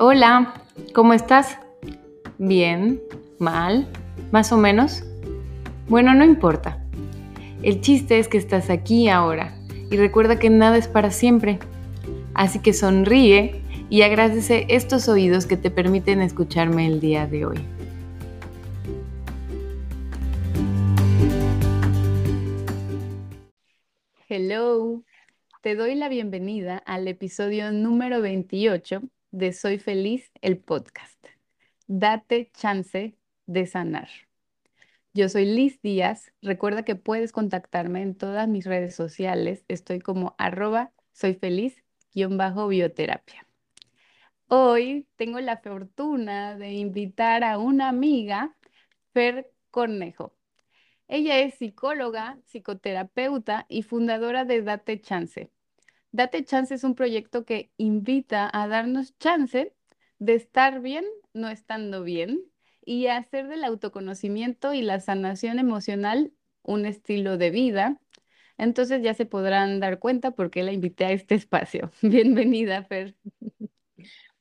Hola, ¿cómo estás? ¿Bien? ¿Mal? ¿Más o menos? Bueno, no importa. El chiste es que estás aquí ahora y recuerda que nada es para siempre. Así que sonríe y agradece estos oídos que te permiten escucharme el día de hoy. Hello, te doy la bienvenida al episodio número 28 de Soy Feliz, el podcast. Date chance de sanar. Yo soy Liz Díaz. Recuerda que puedes contactarme en todas mis redes sociales. Estoy como arroba soy feliz bajo bioterapia. Hoy tengo la fortuna de invitar a una amiga, Fer Cornejo. Ella es psicóloga, psicoterapeuta y fundadora de Date Chance. Date Chance es un proyecto que invita a darnos chance de estar bien no estando bien y hacer del autoconocimiento y la sanación emocional un estilo de vida. Entonces ya se podrán dar cuenta por qué la invité a este espacio. Bienvenida, Fer.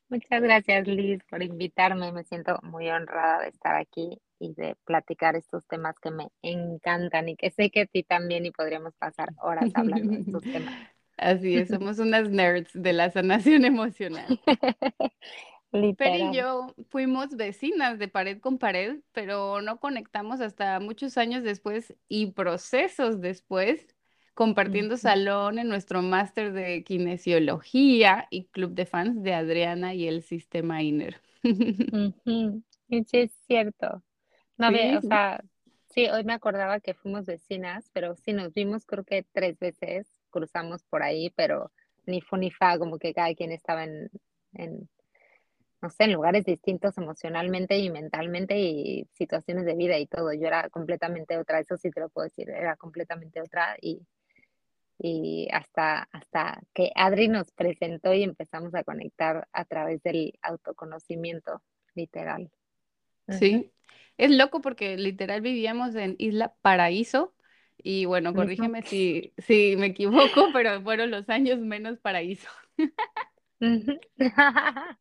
Muchas gracias, Liz, por invitarme. Me siento muy honrada de estar aquí y de platicar estos temas que me encantan y que sé que a ti también y podríamos pasar horas hablando de estos temas. Así es, somos unas nerds de la sanación emocional. Fer y yo fuimos vecinas de pared con pared, pero no conectamos hasta muchos años después y procesos después, compartiendo salón en nuestro máster de kinesiología y club de fans de Adriana y el sistema INER. Sí, es cierto. No, o sea, sí, hoy me acordaba que fuimos vecinas, pero sí nos vimos creo que tres veces cruzamos por ahí, pero ni fu ni fa, como que cada quien estaba en, en, no sé, en lugares distintos emocionalmente y mentalmente y situaciones de vida y todo. Yo era completamente otra, eso sí te lo puedo decir, era completamente otra y, y hasta, hasta que Adri nos presentó y empezamos a conectar a través del autoconocimiento, literal. Sí, es loco porque literal vivíamos en Isla Paraíso y bueno, corrígeme si, si me equivoco, pero fueron los años menos paraíso.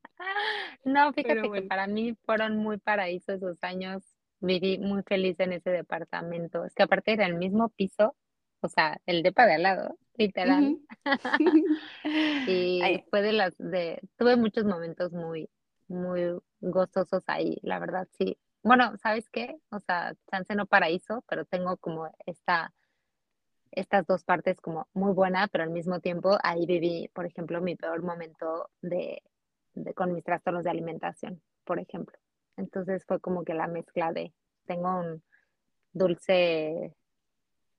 No, fíjate que para mí fueron muy paraíso esos años. Viví muy feliz en ese departamento. Es que aparte era el mismo piso, o sea, el depa de al lado, literal. Y fue de las de, tuve muchos momentos muy, muy gozosos ahí, la verdad, sí. Bueno, ¿sabes qué? O sea, chance no paraíso, pero tengo como esta, estas dos partes como muy buena, pero al mismo tiempo ahí viví, por ejemplo, mi peor momento de, con mis trastornos de alimentación, por ejemplo. Entonces fue como que la mezcla de, tengo un dulce,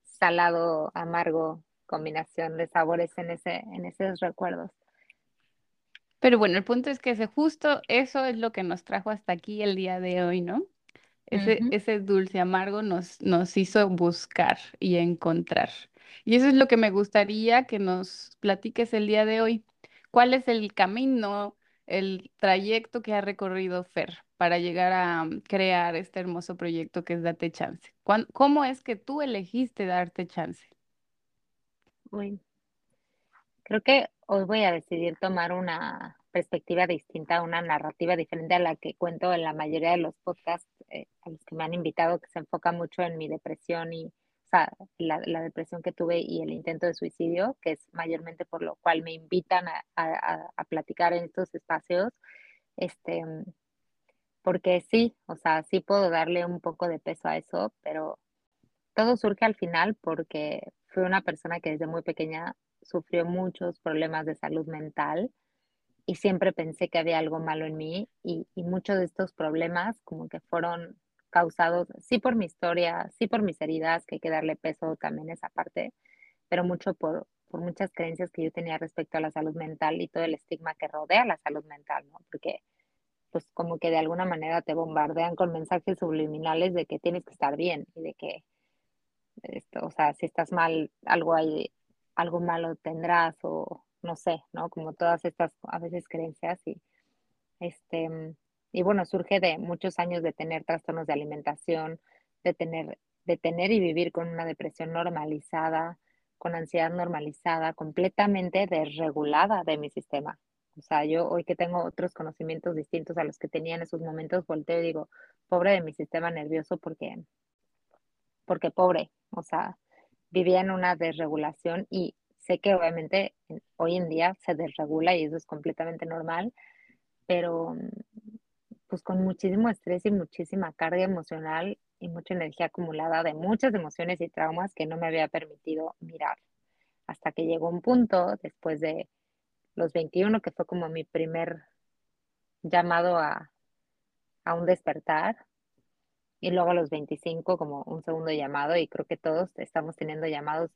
salado, amargo, combinación de sabores en, ese, en esos recuerdos. Pero bueno, el punto es que ese, justo eso es lo que nos trajo hasta aquí el día de hoy, ¿no? Ese, ese dulce amargo nos, nos hizo buscar y encontrar. Y eso es lo que me gustaría que nos platiques el día de hoy. ¿Cuál es el camino, el trayecto que ha recorrido Fer para llegar a mm, crear este hermoso proyecto que es Date Chance? ¿Cómo es que tú elegiste darte chance? Uy, creo que hoy voy a decidir tomar una perspectiva distinta, una narrativa diferente a la que cuento en la mayoría de los podcasts eh, a los que me han invitado, que se enfoca mucho en mi depresión y o sea, la, la, depresión que tuve y el intento de suicidio, que es mayormente por lo cual me invitan a, a, a platicar en estos espacios, este, porque sí, o sea, sí puedo darle un poco de peso a eso, pero todo surge al final porque fui una persona que desde muy pequeña sufrió muchos problemas de salud mental y siempre pensé que había algo malo en mí y, y muchos de estos problemas como que fueron causados, sí por mi historia, sí por mis heridas, que hay que darle peso también a esa parte, pero mucho por, por muchas creencias que yo tenía respecto a la salud mental y todo el estigma que rodea la salud mental, ¿no? Porque pues como que de alguna manera te bombardean con mensajes subliminales de que tienes que estar bien y de que esto, o sea, si estás mal, algo hay, algo malo tendrás o no sé, ¿no? Como todas estas a veces creencias y este y bueno, surge de muchos años de tener trastornos de alimentación, de tener, de tener y vivir con una depresión normalizada, con ansiedad normalizada, completamente desregulada de mi sistema. O sea, yo hoy que tengo otros conocimientos distintos a los que tenía en esos momentos, volteo y digo, pobre de mi sistema nervioso porque, porque pobre, o sea, vivía en una desregulación y sé que obviamente hoy en día se desregula y eso es completamente normal, pero pues con muchísimo estrés y muchísima carga emocional y mucha energía acumulada de muchas emociones y traumas que no me había permitido mirar. Hasta que llegó un punto, después de los 21, que fue como mi primer llamado a, a un despertar, y luego a los 25 como un segundo llamado, y creo que todos estamos teniendo llamados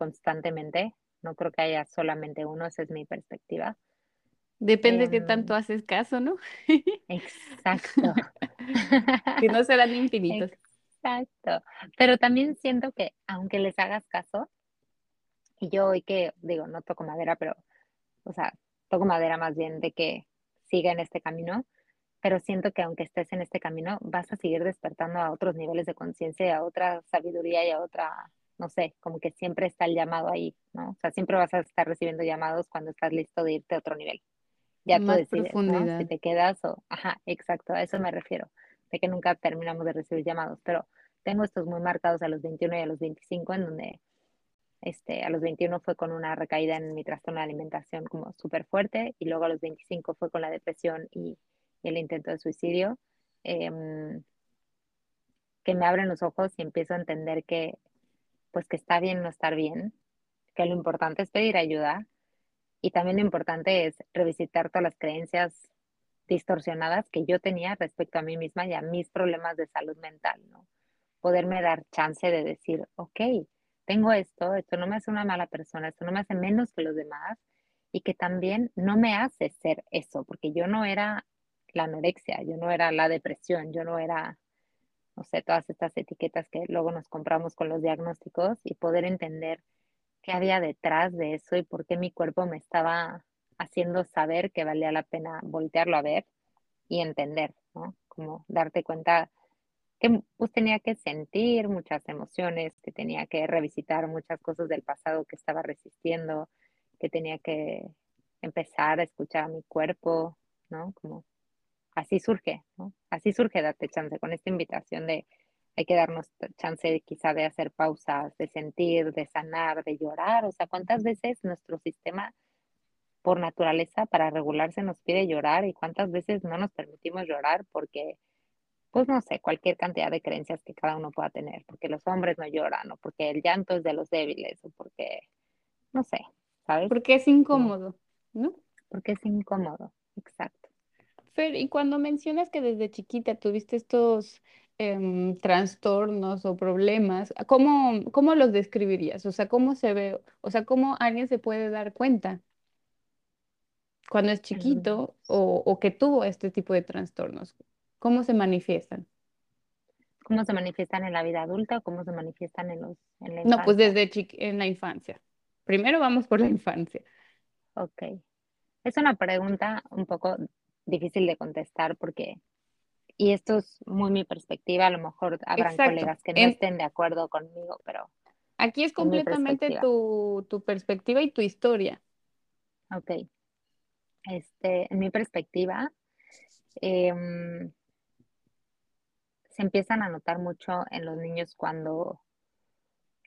constantemente, no creo que haya solamente uno, esa es mi perspectiva. Depende de qué tanto em, haces caso, ¿no? Exacto. si no serán infinitos. Exacto. Pero también siento que aunque les hagas caso, y yo hoy que digo, no toco madera, pero, o sea, toco madera más bien de que siga en este camino, pero siento que aunque estés en este camino, vas a seguir despertando a otros niveles de conciencia, a otra sabiduría y a otra, no sé, como que siempre está el llamado ahí, ¿no? O sea, siempre vas a estar recibiendo llamados cuando estás listo de irte a otro nivel. Ya tú decides si te quedas o, ajá, exacto, a eso me refiero, de que nunca terminamos de recibir llamados, pero tengo estos muy marcados a los 21 y a los 25, en donde este, a los 21 fue con una recaída en mi trastorno de alimentación como súper fuerte, y luego a los 25 fue con la depresión y, el intento de suicidio, em, que me abren los ojos y empiezo a entender que, pues que está bien no estar bien, que lo importante es pedir ayuda, y también lo importante es revisitar todas las creencias distorsionadas que yo tenía respecto a mí misma y a mis problemas de salud mental, ¿no? Poderme dar chance de decir, ok, tengo esto, esto no me hace una mala persona, esto no me hace menos que los demás y que también no me hace ser eso, porque yo no era la anorexia, yo no era la depresión, yo no era, no sé, todas estas etiquetas que luego nos compramos con los diagnósticos y poder entender qué había detrás de eso y por qué mi cuerpo me estaba haciendo saber que valía la pena voltearlo a ver y entender, ¿no? Como darte cuenta que pues tenía que sentir muchas emociones, que tenía que revisitar muchas cosas del pasado que estaba resistiendo, que tenía que empezar a escuchar a mi cuerpo, ¿no? Como así surge, ¿no? Así surge darte chance con esta invitación de hay que darnos chance quizá de hacer pausas, de sentir, de sanar, de llorar. O sea, ¿cuántas veces nuestro sistema por naturaleza para regularse nos pide llorar y cuántas veces no nos permitimos llorar porque, pues no sé, cualquier cantidad de creencias que cada uno pueda tener, porque los hombres no lloran o porque el llanto es de los débiles o porque, no sé, ¿sabes? Porque es incómodo, ¿no? Porque es incómodo, exacto. Fer, y cuando mencionas que desde chiquita tuviste estos Em, trastornos o problemas, ¿cómo, ¿cómo los describirías? O sea, ¿cómo se ve? O sea, ¿cómo alguien se puede dar cuenta cuando es chiquito o, o que tuvo este tipo de trastornos? ¿Cómo se manifiestan? ¿Cómo se manifiestan en la vida adulta o cómo se manifiestan en, los, en la infancia? No, pues desde en la infancia. Primero vamos por la infancia. Ok. Es una pregunta un poco difícil de contestar porque y esto es muy mi perspectiva, a lo mejor habrán colegas que no estén de acuerdo conmigo, pero... Aquí es completamente tu, perspectiva y tu historia. Ok. Este, en mi perspectiva, em, se empiezan a notar mucho en los niños cuando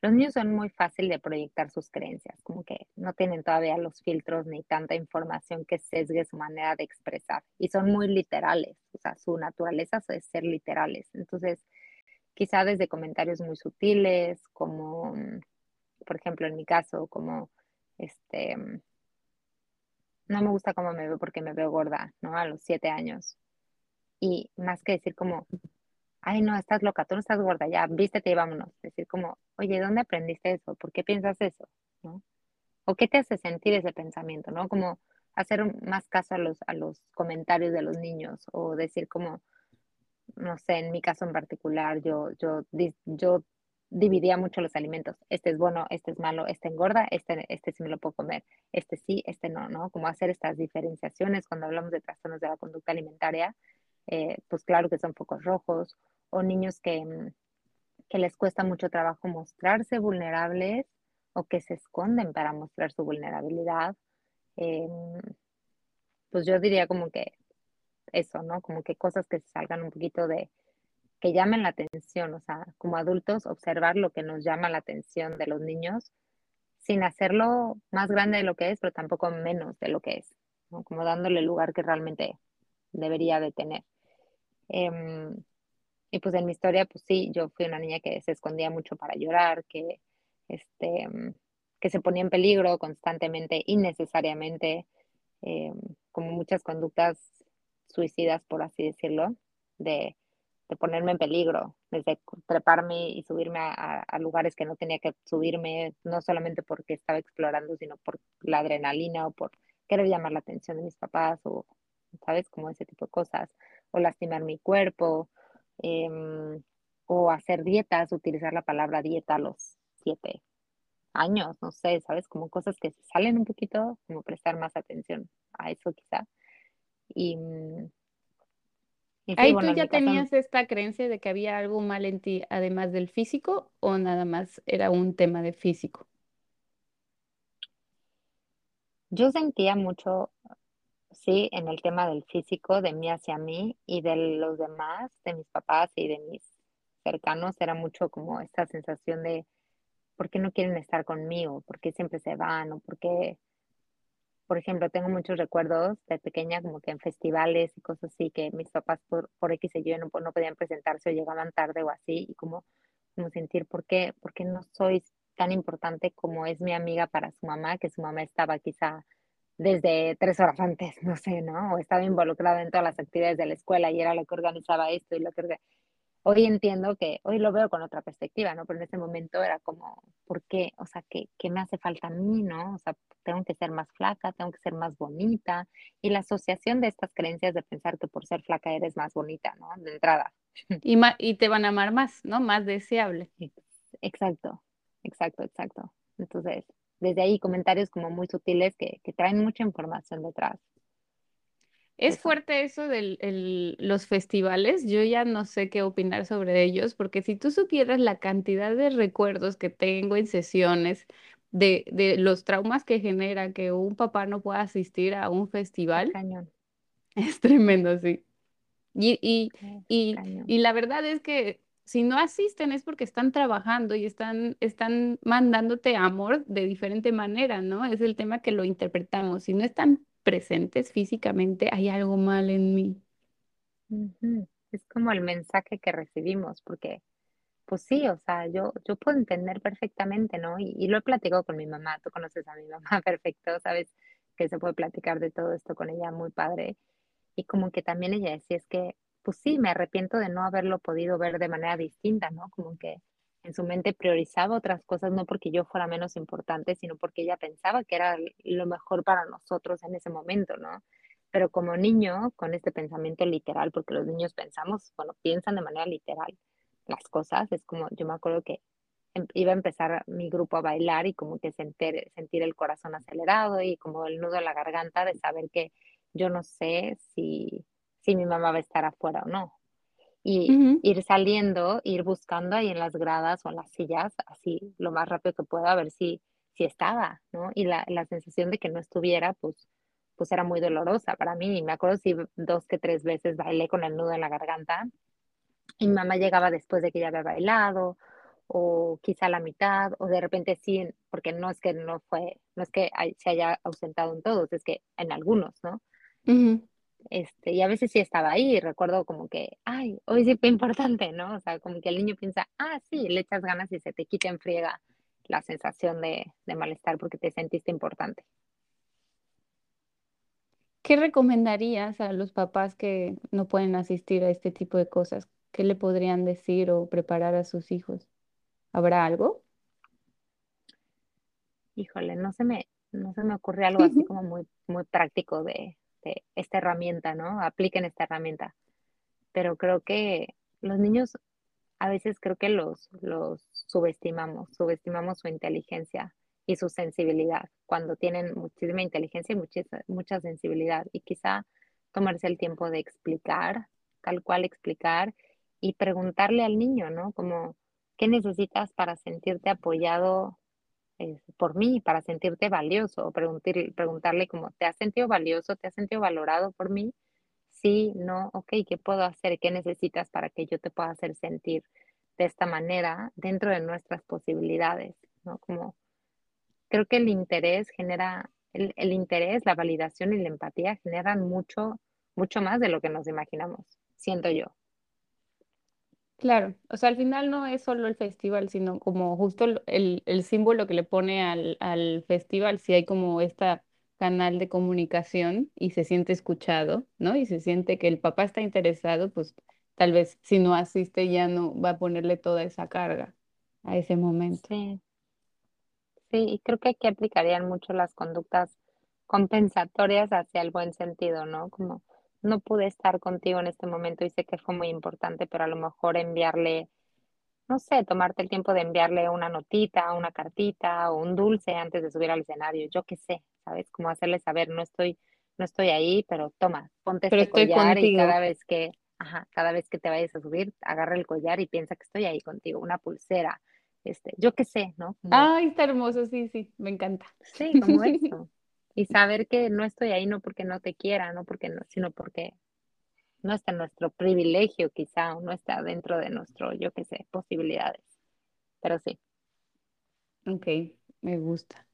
los niños son muy fácil de proyectar sus creencias, como que no tienen todavía los filtros ni tanta información que sesgue su manera de expresar y son muy literales, o sea, su naturaleza es ser literales. Entonces, quizá desde comentarios muy sutiles, como, por ejemplo, en mi caso, como, este, no me gusta cómo me veo porque me veo gorda, ¿no? A los siete años. Y más que decir como, ay, no, estás loca, tú no estás gorda, ya, vístete y vámonos. Decir como, oye, ¿dónde aprendiste eso? ¿Por qué piensas eso? ¿O qué te hace sentir ese pensamiento? ¿No? Como hacer más caso a los, a los comentarios de los niños o decir como, no sé, en mi caso en particular, yo, yo, yo dividía mucho los alimentos. Este es bueno, este es malo, este engorda, este, este sí me lo puedo comer, este sí, este no, ¿no? Como hacer estas diferenciaciones cuando hablamos de trastornos de la conducta alimentaria, eh, pues claro que son focos rojos o niños que, mm, que les cuesta mucho trabajo mostrarse vulnerables o que se esconden para mostrar su vulnerabilidad. Em, pues yo diría como que eso, ¿no? Como que cosas que salgan un poquito de, que llamen la atención, o sea, como adultos, observar lo que nos llama la atención de los niños sin hacerlo más grande de lo que es, pero tampoco menos de lo que es, ¿no? Como dándole el lugar que realmente debería de tener. Em, y pues en mi historia, pues sí, yo fui una niña que se escondía mucho para llorar, que, este, que se ponía en peligro constantemente, innecesariamente, em, como muchas conductas suicidas, por así decirlo, de, ponerme en peligro, desde treparme y subirme a, lugares que no tenía que subirme, no solamente porque estaba explorando, sino por la adrenalina o por querer llamar la atención de mis papás o, ¿sabes? Como ese tipo de cosas, o lastimar mi cuerpo, em, o hacer dietas, utilizar la palabra dieta a los siete años, no sé, ¿sabes? Como cosas que salen un poquito, como prestar más atención a eso quizá. Y, mm, Ahí tú ya tenías esta creencia de que había algo mal en ti, además del físico, o nada más era un tema de físico. Yo sentía mucho, sí, en el tema del físico, de mí hacia mí y de los demás, de mis papás y de mis cercanos, era mucho como esta sensación de por qué no quieren estar conmigo, por qué siempre se van o por qué por ejemplo, tengo muchos recuerdos de pequeña, como que en festivales y cosas así, que mis papás por, por X y Y no, no podían presentarse o llegaban tarde o así, y como, como sentir por qué, por qué no soy tan importante como es mi amiga para su mamá, que su mamá estaba quizá desde tres horas antes, no sé, ¿no? O estaba involucrada en todas las actividades de la escuela y era la que organizaba esto y lo que hoy entiendo que, hoy lo veo con otra perspectiva, ¿no? Pero en ese momento era como, ¿por qué? O sea, ¿qué, ¿qué, me hace falta a mí, no? O sea, tengo que ser más flaca, tengo que ser más bonita. Y la asociación de estas creencias de pensar que por ser flaca eres más bonita, ¿no? De entrada. Y, y te van a amar más, ¿no? Más deseable. Exacto, exacto, exacto. Entonces, desde ahí comentarios como muy sutiles que, que traen mucha información detrás. Es fuerte eso de los festivales, yo ya no sé qué opinar sobre ellos, porque si tú supieras la cantidad de recuerdos que tengo en sesiones, de, de los traumas que genera que un papá no pueda asistir a un festival, es tremendo, sí. Y, y, y, y, la verdad es que si no asisten es porque están trabajando y están, están mandándote amor de diferente manera, ¿no? Es el tema que lo interpretamos. Si no están presentes físicamente, hay algo mal en mí. Es como el mensaje que recibimos, porque, pues sí, o sea, yo, yo puedo entender perfectamente, ¿no? Y, lo he platicado con mi mamá, tú conoces a mi mamá perfecto, sabes que se puede platicar de todo esto con ella, muy padre. Y como que también ella decía, es que, pues sí, me arrepiento de no haberlo podido ver de manera distinta, ¿no? Como que en su mente priorizaba otras cosas, no porque yo fuera menos importante, sino porque ella pensaba que era lo mejor para nosotros en ese momento, ¿no? Pero como niño, con este pensamiento literal, porque los niños pensamos, bueno, piensan de manera literal las cosas, es como, yo me acuerdo que em, iba a empezar mi grupo a bailar y como que sentir, sentir el corazón acelerado y como el nudo en la garganta de saber que yo no sé si, si mi mamá va a estar afuera o no, y ir saliendo, ir buscando ahí en las gradas o en las sillas, así lo más rápido que pueda, a ver si, si estaba, ¿no? Y la, la sensación de que no estuviera, pues, pues era muy dolorosa para mí. Y me acuerdo si dos que tres veces bailé con el nudo en la garganta y mi mamá llegaba después de que ya había bailado o quizá la mitad o de repente sí, porque no es que no fue, no es que se haya ausentado en todos, es que en algunos, ¿no? Este, y a veces sí estaba ahí, y recuerdo como que, ay, hoy sí fue importante, ¿no? O sea, como que el niño piensa, ah, sí, le echas ganas y se te quita en friega la sensación de, de malestar porque te sentiste importante. ¿Qué recomendarías a los papás que no pueden asistir a este tipo de cosas? ¿Qué le podrían decir o preparar a sus hijos? ¿Habrá algo? Híjole, no se me, no se me ocurre algo así como muy, muy práctico de, este, esta herramienta, ¿no? Apliquen esta herramienta. Pero creo que los niños a veces creo que los, subestimamos, subestimamos su inteligencia y su sensibilidad cuando tienen muchísima inteligencia y mucha sensibilidad. Y quizá tomarse el tiempo de explicar, tal cual explicar, y preguntarle al niño, ¿no? Como, ¿qué necesitas para sentirte apoyado por mí, para sentirte valioso, o preguntarle como, ¿te has sentido valioso? ¿Te has sentido valorado por mí? Sí, no, ok, ¿qué puedo hacer? ¿Qué necesitas para que yo te pueda hacer sentir de esta manera dentro de nuestras posibilidades? ¿no? Como creo que el interés genera, el, el interés, la validación y la empatía generan mucho, mucho más de lo que nos imaginamos, siento yo. Claro, o sea, al final no es solo el festival, sino como justo el, el símbolo que le pone al, al festival, si hay como este canal de comunicación y se siente escuchado, ¿no? Y se siente que el papá está interesado, pues tal vez si no asiste ya no va a ponerle toda esa carga a ese momento. Sí, sí, y creo que aquí aplicarían mucho las conductas compensatorias hacia el buen sentido, ¿no? Como no pude estar contigo en este momento y sé que fue muy importante, pero a lo mejor enviarle, no sé, tomarte el tiempo de enviarle una notita, una cartita o un dulce antes de subir al escenario, yo qué sé, ¿sabes? Como hacerle saber, no estoy, no estoy ahí, pero toma, ponte este collar y cada vez que, ajá, cada vez que te vayas a subir, agarra el collar y piensa que estoy ahí contigo, una pulsera, este, yo qué sé, ¿no? Ay, está hermoso, sí, sí, me encanta. Sí, como eso. y saber que no estoy ahí no porque no te quiera, no porque no, sino porque no está en nuestro privilegio quizá, o no está dentro de nuestro, yo qué sé, posibilidades. Pero sí. Ok, me gusta.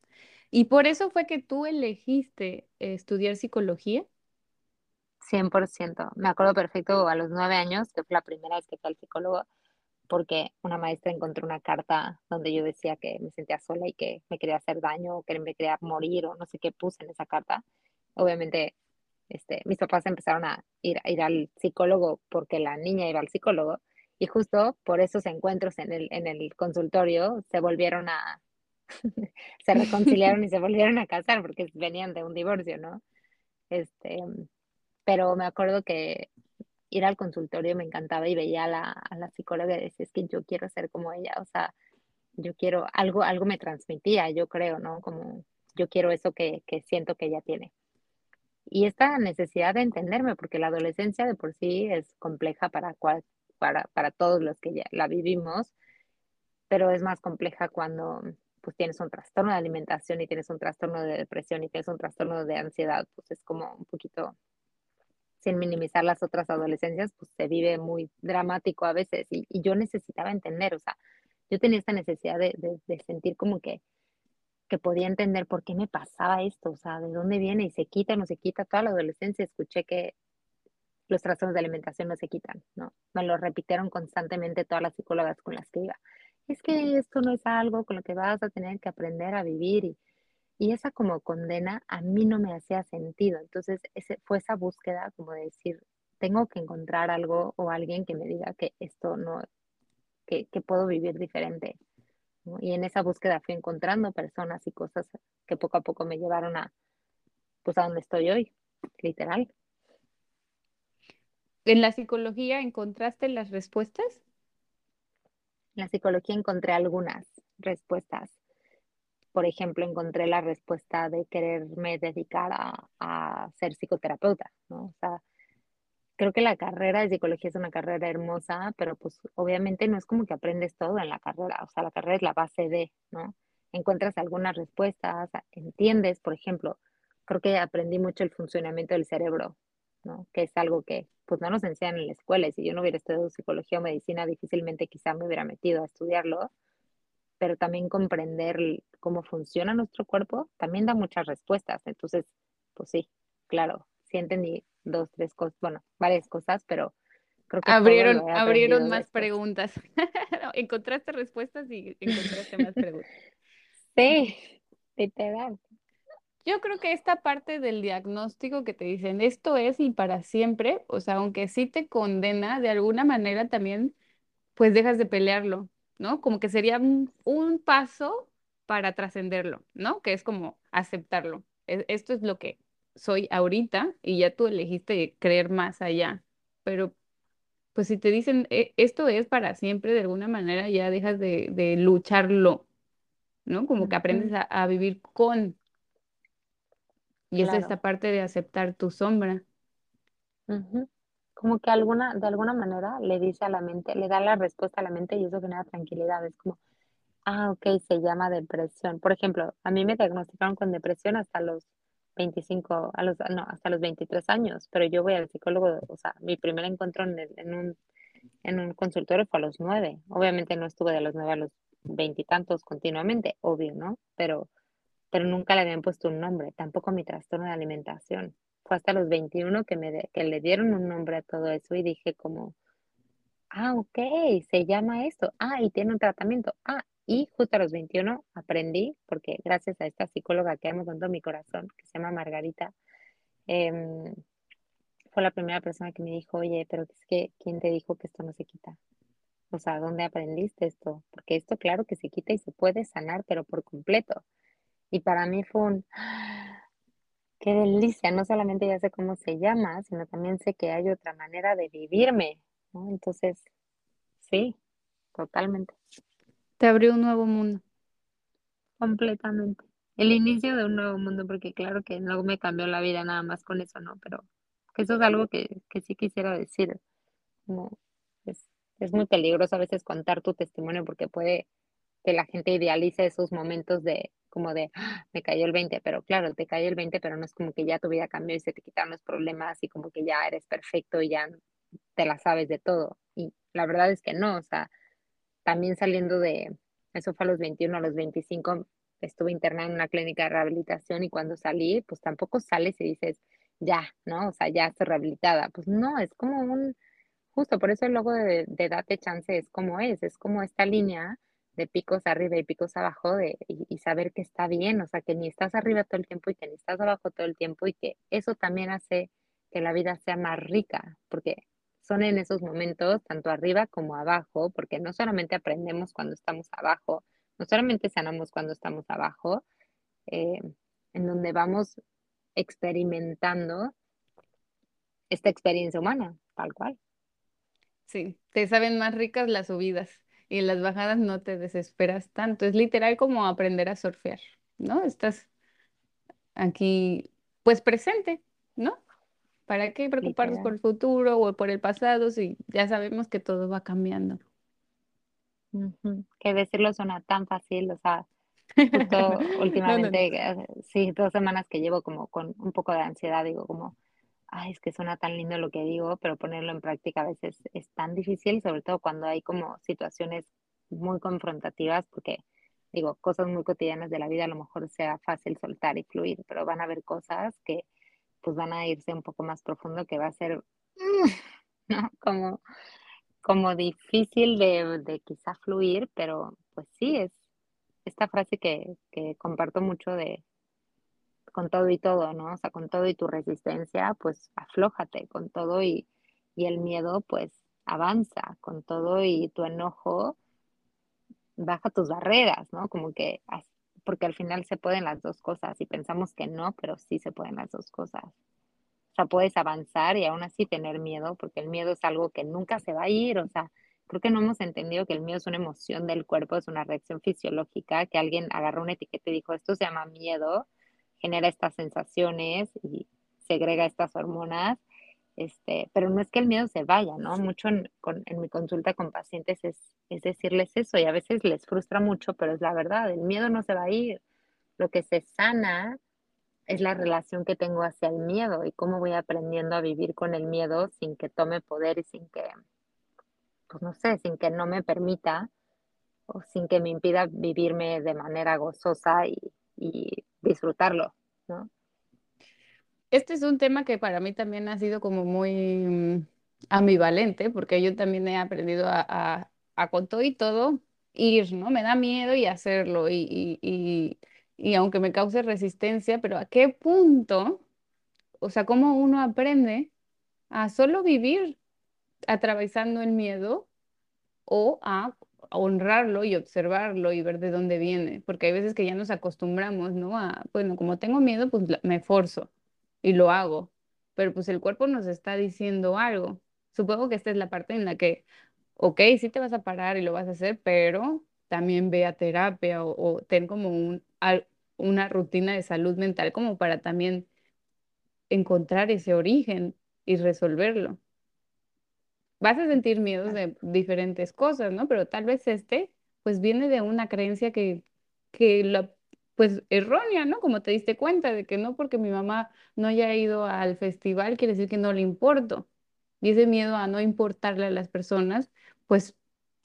¿Y por eso fue que tú elegiste estudiar psicología? 100%. Me acuerdo perfecto a los nueve años, que fue la primera vez que fui al psicólogo, porque una maestra encontró una carta donde yo decía que me sentía sola y que me quería hacer daño o que me quería morir o no sé qué puse en esa carta. Obviamente, este, mis papás empezaron a ir, a ir al psicólogo porque la niña iba al psicólogo y justo por esos encuentros en el, en el consultorio se volvieron a, se reconciliaron y se volvieron a casar porque venían de un divorcio, ¿no? Este, pero me acuerdo que ir al consultorio me encantaba y veía a la, a la psicóloga y decía, es que yo quiero ser como ella, o sea, yo quiero, algo, algo me transmitía, yo creo, ¿no? Como yo quiero eso que, que siento que ella tiene. Y esta necesidad de entenderme, porque la adolescencia de por sí es compleja para, cual, para, para todos los que ya la vivimos, pero es más compleja cuando pues tienes un trastorno de alimentación y tienes un trastorno de depresión y tienes un trastorno de ansiedad, pues es como un poquito sin minimizar las otras adolescencias, pues se vive muy dramático a veces y, yo necesitaba entender, o sea, yo tenía esta necesidad de, sentir como que, que podía entender por qué me pasaba esto, o sea, de dónde viene y se quita, no se quita, toda la adolescencia escuché que los trastornos de alimentación no se quitan, ¿no? Me lo repitieron constantemente todas las psicólogas con las que iba. Es que esto no es algo con lo que vas a tener que aprender a vivir y, y esa como condena a mí no me hacía sentido. Entonces ese, fue esa búsqueda como de decir, tengo que encontrar algo o alguien que me diga que esto no, que, que puedo vivir diferente. Y en esa búsqueda fui encontrando personas y cosas que poco a poco me llevaron a, pues a donde estoy hoy, literal. ¿En la psicología encontraste las respuestas? En la psicología encontré algunas respuestas por ejemplo, encontré la respuesta de quererme dedicar a, ser psicoterapeuta, ¿no? O sea, creo que la carrera de psicología es una carrera hermosa, pero pues obviamente no es como que aprendes todo en la carrera, o sea, la carrera es la base de, ¿no? Encuentras algunas respuestas, entiendes, por ejemplo, creo que aprendí mucho el funcionamiento del cerebro, ¿no? Que es algo que pues no nos enseñan en la escuela y si yo no hubiera estudiado psicología o medicina, difícilmente quizá me hubiera metido a estudiarlo, pero también comprender cómo funciona nuestro cuerpo también da muchas respuestas. Entonces, pues sí, claro, sí entendí dos, tres cosas, bueno, varias cosas, pero creo que abrieron, abrieron más preguntas. encontraste respuestas y encontraste más preguntas. Sí, literal. Yo creo que esta parte del diagnóstico que te dicen esto es y para siempre, o sea, aunque sí te condena, de alguna manera también, pues dejas de pelearlo. ¿No? Como que sería un, paso para trascenderlo, ¿no? Que es como aceptarlo. E, esto es lo que soy ahorita y ya tú elegiste creer más allá, pero pues si te dicen e, esto es para siempre, de alguna manera ya dejas de, lucharlo, ¿no? Como que aprendes a, vivir con. Y es esta parte de aceptar tu sombra como que alguna, de alguna manera le dice a la mente, le da la respuesta a la mente y eso genera tranquilidad. Es como, Ah, ok, se llama depresión. Por ejemplo, a mí me diagnosticaron con depresión hasta los 25, a los, no, hasta los 23 años, pero yo voy al psicólogo, o sea, mi primer encuentro en, un, en un consultorio fue a los 9. Obviamente no estuve de los 9 a los veintitantos continuamente, obvio, ¿no? Pero, pero nunca le habían puesto un nombre, tampoco mi trastorno de alimentación. Fue hasta los 21 que, me que le dieron un nombre a todo eso y dije como, Ah, ok, se llama esto. Ah, y tiene un tratamiento. Ah, y justo a los 21 aprendí, porque gracias a esta psicóloga que amo con mi corazón, que se llama Margarita, em, fue la primera persona que me dijo, oye, pero es que, ¿quién te dijo que esto no se quita? O sea, ¿dónde aprendiste esto? Porque esto claro que se quita y se puede sanar, pero por completo. Y para mí fue un. Qué delicia, no solamente ya sé cómo se llama, sino también sé que hay otra manera de vivirme, ¿no? Entonces, sí, totalmente. Te abrió un nuevo mundo. Completamente. El inicio de un nuevo mundo, porque claro que no me cambió la vida nada más con eso, ¿no? Pero eso es algo que, que sí quisiera decir. No, es, es muy peligroso a veces contar tu testimonio porque puede que la gente idealice esos momentos de como de "Ah, me cayó el 20, pero claro, te cayó el 20, pero no es como que ya tu vida cambió y se te quitaron los problemas y como que ya eres perfecto y ya te la sabes de todo. Y la verdad es que no, o sea, también saliendo de, eso fue a los 21, a los 25, estuve internada en una clínica de rehabilitación y cuando salí, pues tampoco sales y dices, ya, ¿no? O sea, ya estoy rehabilitada. Pues no, es como un, justo por eso el logo de, de Date Chance es como es, es como esta línea de picos arriba y picos abajo de, y, saber que está bien, o sea, que ni estás arriba todo el tiempo y que ni estás abajo todo el tiempo y que eso también hace que la vida sea más rica, porque son en esos momentos, tanto arriba como abajo, porque no solamente aprendemos cuando estamos abajo, no solamente sanamos cuando estamos abajo, eh, en donde vamos experimentando esta experiencia humana, tal cual. Sí, te saben más ricas las subidas y en las bajadas no te desesperas tanto. Es literal como aprender a surfear, ¿no? Estás aquí, pues presente, ¿no? ¿Para qué preocuparnos por el futuro o por el pasado si ya sabemos que todo va cambiando? Que decirlo suena tan fácil, o sea, justo No, no, no. últimamente, eh, sí, dos semanas que llevo como con un poco de ansiedad, digo como, ay, es que suena tan lindo lo que digo, pero ponerlo en práctica a veces es tan difícil, sobre todo cuando hay como situaciones muy confrontativas, porque digo, cosas muy cotidianas de la vida a lo mejor sea fácil soltar y fluir, pero van a haber cosas que pues van a irse un poco más profundo, que va a ser, ¿no? Como como difícil de, de quizá fluir, pero pues sí, es esta frase que, que comparto mucho de con todo y todo, ¿no? O sea, con todo y tu resistencia, pues aflójate, con todo y, y el miedo, pues avanza, con todo y tu enojo, baja tus barreras, ¿no? Como que, porque al final se pueden las dos cosas y pensamos que no, pero sí se pueden las dos cosas. O sea, puedes avanzar y aún así tener miedo, porque el miedo es algo que nunca se va a ir. O sea, creo que no hemos entendido que el miedo es una emoción del cuerpo, es una reacción fisiológica, que alguien agarró una etiqueta y dijo, esto se llama miedo, genera estas sensaciones y segrega estas hormonas. Este, pero no es que el miedo se vaya, ¿no? Mucho en, con- en mi consulta con pacientes es, es decirles eso y a veces les frustra mucho, pero es la verdad, el miedo no se va a ir. Lo que se sana es la relación que tengo hacia el miedo y cómo voy aprendiendo a vivir con el miedo sin que tome poder y sin que, pues no sé, sin que no me permita o sin que me impida vivirme de manera gozosa y, y disfrutarlo, ¿no? Este es un tema que para mí también ha sido como muy mm, ambivalente, porque yo también he aprendido a, a, a con todo y todo ir, ¿no? Me da miedo y hacerlo, y, y, y, y aunque me cause resistencia, pero ¿a qué punto? O sea, ¿cómo uno aprende a solo vivir atravesando el miedo? o a honrarlo y observarlo y ver de dónde viene, porque hay veces que ya nos acostumbramos, ¿no? A, bueno, como tengo miedo, pues me forzo y lo hago, pero pues el cuerpo nos está diciendo algo. Supongo que esta es la parte en la que, ok, sí te vas a parar y lo vas a hacer, pero también ve a terapia o, o ten como un, una rutina de salud mental como para también encontrar ese origen y resolverlo. Vas a sentir miedos de diferentes cosas, ¿no? Pero tal vez este, pues viene de una creencia que, que la, pues errónea, ¿no? Como te diste cuenta de que no porque mi mamá no haya ido al festival quiere decir que no le importo. Y ese miedo a no importarle a las personas, pues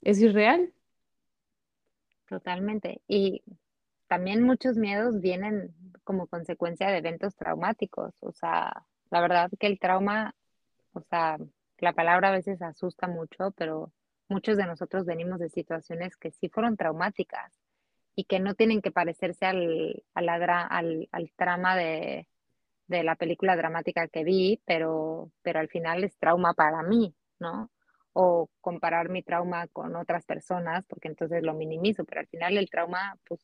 es irreal. Totalmente. Y también muchos miedos vienen como consecuencia de eventos traumáticos. O sea, la verdad que el trauma, o sea, la palabra a veces asusta mucho, pero muchos de nosotros venimos de situaciones que sí fueron traumáticas y que no tienen que parecerse al, al, al trama de, de, la película dramática que vi, pero, pero al final es trauma para mí, ¿no? O comparar mi trauma con otras personas, porque entonces lo minimizo, pero al final el trauma, pues,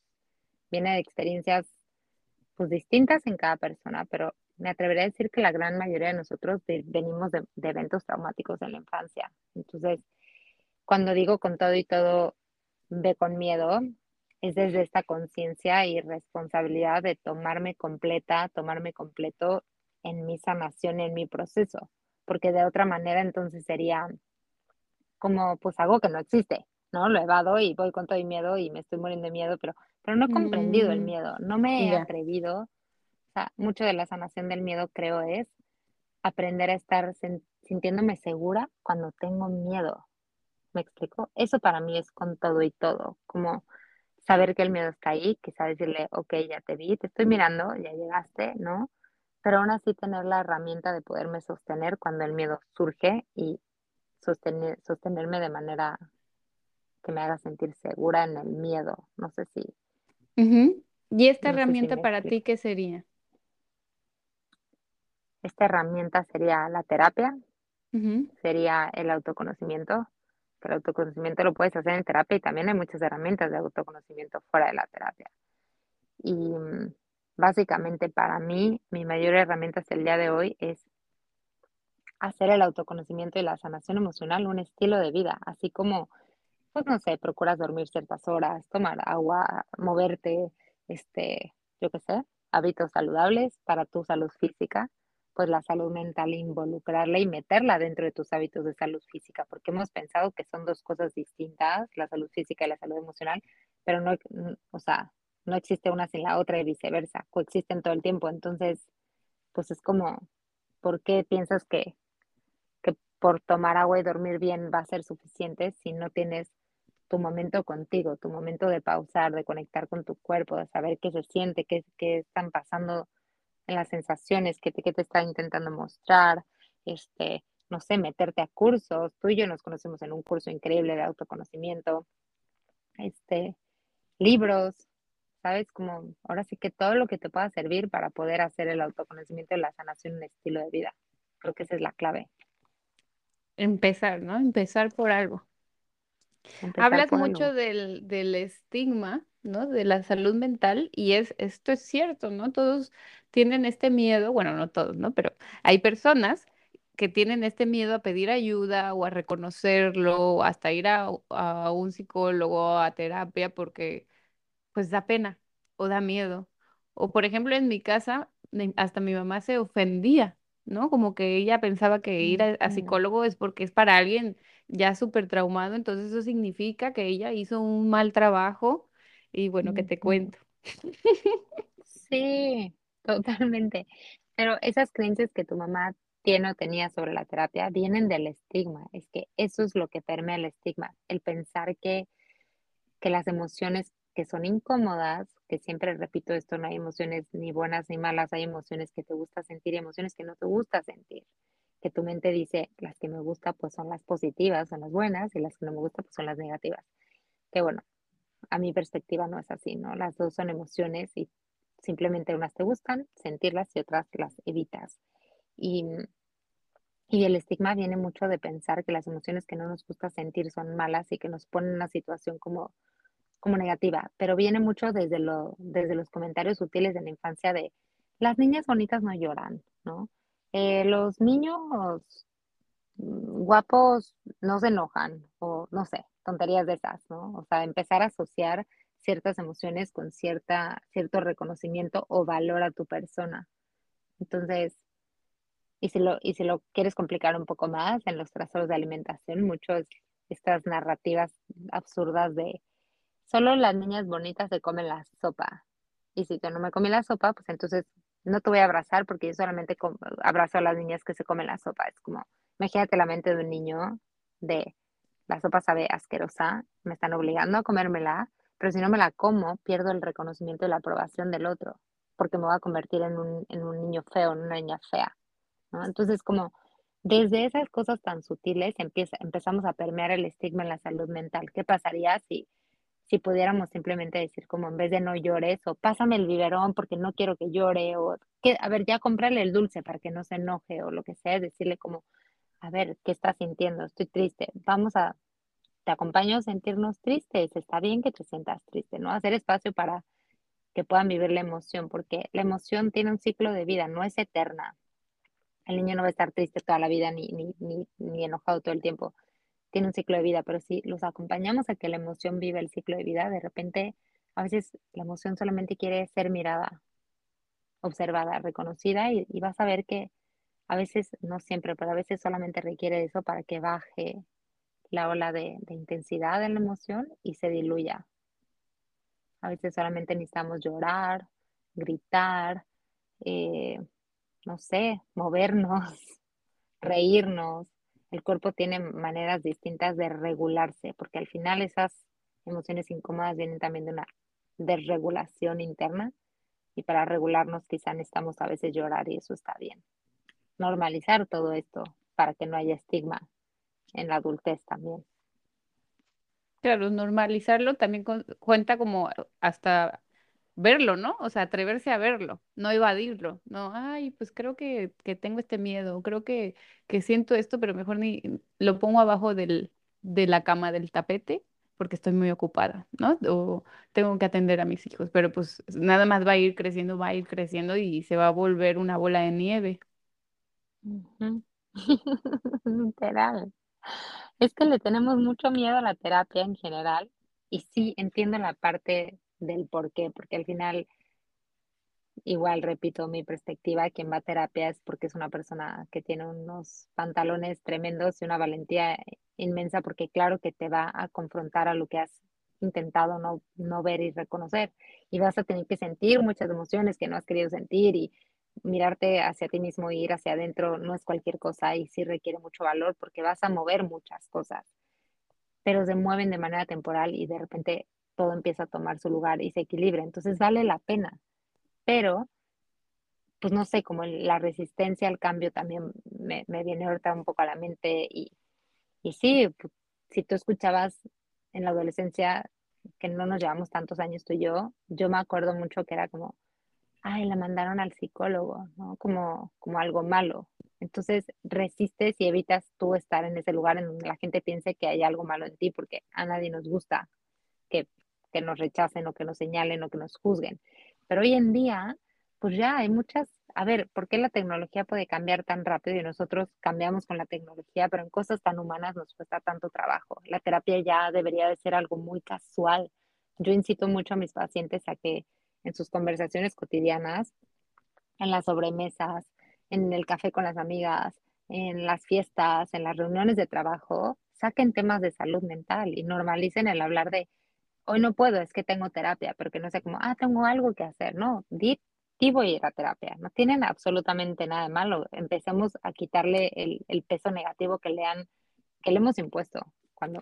viene de experiencias, pues, distintas en cada persona, pero me atrevería a decir que la gran mayoría de nosotros venimos de, de eventos traumáticos en la infancia. Entonces, cuando digo con todo y todo, ve con miedo, es desde esta conciencia y responsabilidad de tomarme completa, tomarme completo en mi sanación, en mi proceso, porque de otra manera entonces sería como pues algo que no existe, ¿no? Lo he evado y voy con todo y miedo y me estoy muriendo de miedo, pero, pero no he comprendido el mm, miedo, no me he atrevido. O sea, mucho de la sanación del miedo creo es aprender a estar sintiéndome segura cuando tengo miedo. ¿Me explico? Eso para mí es con todo y todo, como saber que el miedo está ahí, quizá decirle, ok, ya te vi, te estoy mirando, ya llegaste, ¿no? Pero aún así tener la herramienta de poderme sostener cuando el miedo surge y sostener, sostenerme de manera que me haga sentir segura en el miedo. No sé si. ¿Y esta herramienta para ti qué sería? Esta herramienta sería la terapia, sería el autoconocimiento, el autoconocimiento lo puedes hacer en terapia y también hay muchas herramientas de autoconocimiento fuera de la terapia. Y mm, básicamente para mí, mi mayor herramienta hasta el día de hoy es hacer el autoconocimiento y la sanación emocional un estilo de vida, así como, pues no sé, procuras dormir ciertas horas, tomar agua, moverte, este, yo qué sé, hábitos saludables para tu salud física pues la salud mental, involucrarla y meterla dentro de tus hábitos de salud física, porque hemos pensado que son dos cosas distintas, la salud física y la salud emocional, pero no, o sea, no existe una sin la otra y viceversa, coexisten todo el tiempo, entonces, pues es como, ¿por qué piensas que, que por tomar agua y dormir bien va a ser suficiente si no tienes tu momento contigo, tu momento de pausar, de conectar con tu cuerpo, de saber qué se siente, qué, qué están pasando en las sensaciones que te, que te está intentando mostrar, este, no sé, meterte a cursos. Tú y yo nos conocemos en un curso increíble de autoconocimiento, este, libros, ¿sabes? Como ahora sí que todo lo que te pueda servir para poder hacer el autoconocimiento y la sanación un estilo de vida. Creo que esa es la clave. Empezar, ¿no? Empezar por algo. Hablas mucho del, del estigma ¿no? De la salud mental y es, esto es cierto, ¿no? Todos tienen este miedo, bueno, no todos, ¿no? Pero hay personas que tienen este miedo a pedir ayuda o a reconocerlo, o hasta ir a, a un psicólogo, a terapia, porque pues da pena o da miedo. O por ejemplo, en mi casa, hasta mi mamá se ofendía, ¿no? Como que ella pensaba que ir a, psicólogo es porque es para alguien ya súper traumado, entonces eso significa que ella hizo un mal trabajo y bueno, que te cuento. Sí, totalmente. Pero esas creencias que tu mamá tiene o tenía sobre la terapia vienen del estigma. Es que eso es lo que permea el estigma, el pensar que, que las emociones que son incómodas, que siempre repito esto, no hay emociones ni buenas ni malas, hay emociones que te gusta sentir y emociones que no te gusta sentir. Que tu mente dice, las que me gusta pues son las positivas, son las buenas, y las que no me gusta pues son las negativas. Que bueno, a mi perspectiva no es así, ¿no? Las dos son emociones y simplemente unas te gustan, sentirlas y otras las evitas. Y, y el estigma viene mucho de pensar que las emociones que no nos gusta sentir son malas y que nos ponen en una situación como, como negativa, pero viene mucho desde, lo, desde los comentarios sutiles de la infancia de las niñas bonitas no lloran, ¿no? Eh, los niños guapos no se enojan, o no sé, tonterías de esas, ¿no? O sea, empezar a asociar ciertas emociones con cierta, cierto reconocimiento o valor a tu persona. Entonces, y si lo, y si lo quieres complicar un poco más, en los trastornos de alimentación, muchos estas narrativas absurdas de solo las niñas bonitas se comen la sopa. Y si tú no me comí la sopa, pues entonces no te voy a abrazar porque yo solamente abrazo a las niñas que se comen la sopa. Es como, imagínate la mente de un niño de la sopa sabe asquerosa, me están obligando a comérmela, pero si no me la como, pierdo el reconocimiento y la aprobación del otro, porque me voy a convertir en un, en un niño feo, en una niña fea. ¿no? Entonces, como desde esas cosas tan sutiles empieza, empezamos a permear el estigma en la salud mental. ¿Qué pasaría si si pudiéramos simplemente decir como en vez de no llores o pásame el biberón porque no quiero que llore o que, a ver, ya comprarle el dulce para que no se enoje o lo que sea, decirle como, a ver, ¿qué estás sintiendo? Estoy triste. Vamos a, te acompaño a sentirnos tristes. Está bien que te sientas triste, ¿no? Hacer espacio para que puedan vivir la emoción, porque la emoción tiene un ciclo de vida, no es eterna. El niño no va a estar triste toda la vida ni, ni, ni, ni enojado todo el tiempo tiene un ciclo de vida, pero si los acompañamos a que la emoción vive el ciclo de vida, de repente a veces la emoción solamente quiere ser mirada, observada, reconocida y, vas a ver que a veces, no siempre, pero a veces solamente requiere eso para que baje la ola de, intensidad de la emoción y se diluya. A veces solamente necesitamos llorar, gritar, eh, no sé, movernos, reírnos, el cuerpo tiene maneras distintas de regularse, porque al final esas emociones incómodas vienen también de una desregulación interna y para regularnos quizá necesitamos a veces llorar y eso está bien. Normalizar todo esto para que no haya estigma en la adultez también. Claro, normalizarlo también cuenta como hasta verlo, ¿no? O sea, atreverse a verlo, no evadirlo, no, ay, pues creo que, que tengo este miedo, creo que, que siento esto, pero mejor ni lo pongo abajo del, de la cama del tapete porque estoy muy ocupada, ¿no? O tengo que atender a mis hijos, pero pues nada más va a ir creciendo, va a ir creciendo y se va a volver una bola de nieve. Literal. Es que le tenemos mucho miedo a la terapia en general y sí entiendo la parte del por qué, porque al final, igual repito mi perspectiva, quien va a terapia es porque es una persona que tiene unos pantalones tremendos y una valentía inmensa, porque claro que te va a confrontar a lo que has intentado no, no ver y reconocer. Y vas a tener que sentir muchas emociones que no has querido sentir y mirarte hacia ti mismo e ir hacia adentro no es cualquier cosa y sí requiere mucho valor porque vas a mover muchas cosas, pero se mueven de manera temporal y de repente todo empieza a tomar su lugar y se equilibra. Entonces vale la pena. Pero, pues no sé, como la resistencia al cambio también me, viene ahorita un poco a la mente. Y, y sí, si tú escuchabas en la adolescencia, que no nos llevamos tantos años tú y yo, yo me acuerdo mucho que era como, ay, la mandaron al psicólogo, ¿no? Como, como algo malo. Entonces resistes y evitas tú estar en ese lugar en donde la gente piense que hay algo malo en ti, porque a nadie nos gusta que que nos rechacen o que nos señalen o que nos juzguen. Pero hoy en día, pues ya hay muchas, a ver, ¿por qué la tecnología puede cambiar tan rápido y nosotros cambiamos con la tecnología, pero en cosas tan humanas nos cuesta tanto trabajo? La terapia ya debería de ser algo muy casual. Yo incito mucho a mis pacientes a que en sus conversaciones cotidianas, en las sobremesas, en el café con las amigas, en las fiestas, en las reuniones de trabajo, saquen temas de salud mental y normalicen el hablar de hoy no puedo, es que tengo terapia, pero que no sea como, ah, tengo algo que hacer, no, di, voy a ir a terapia, no tienen absolutamente nada de malo, empecemos a quitarle el, peso negativo que le han, que le hemos impuesto, cuando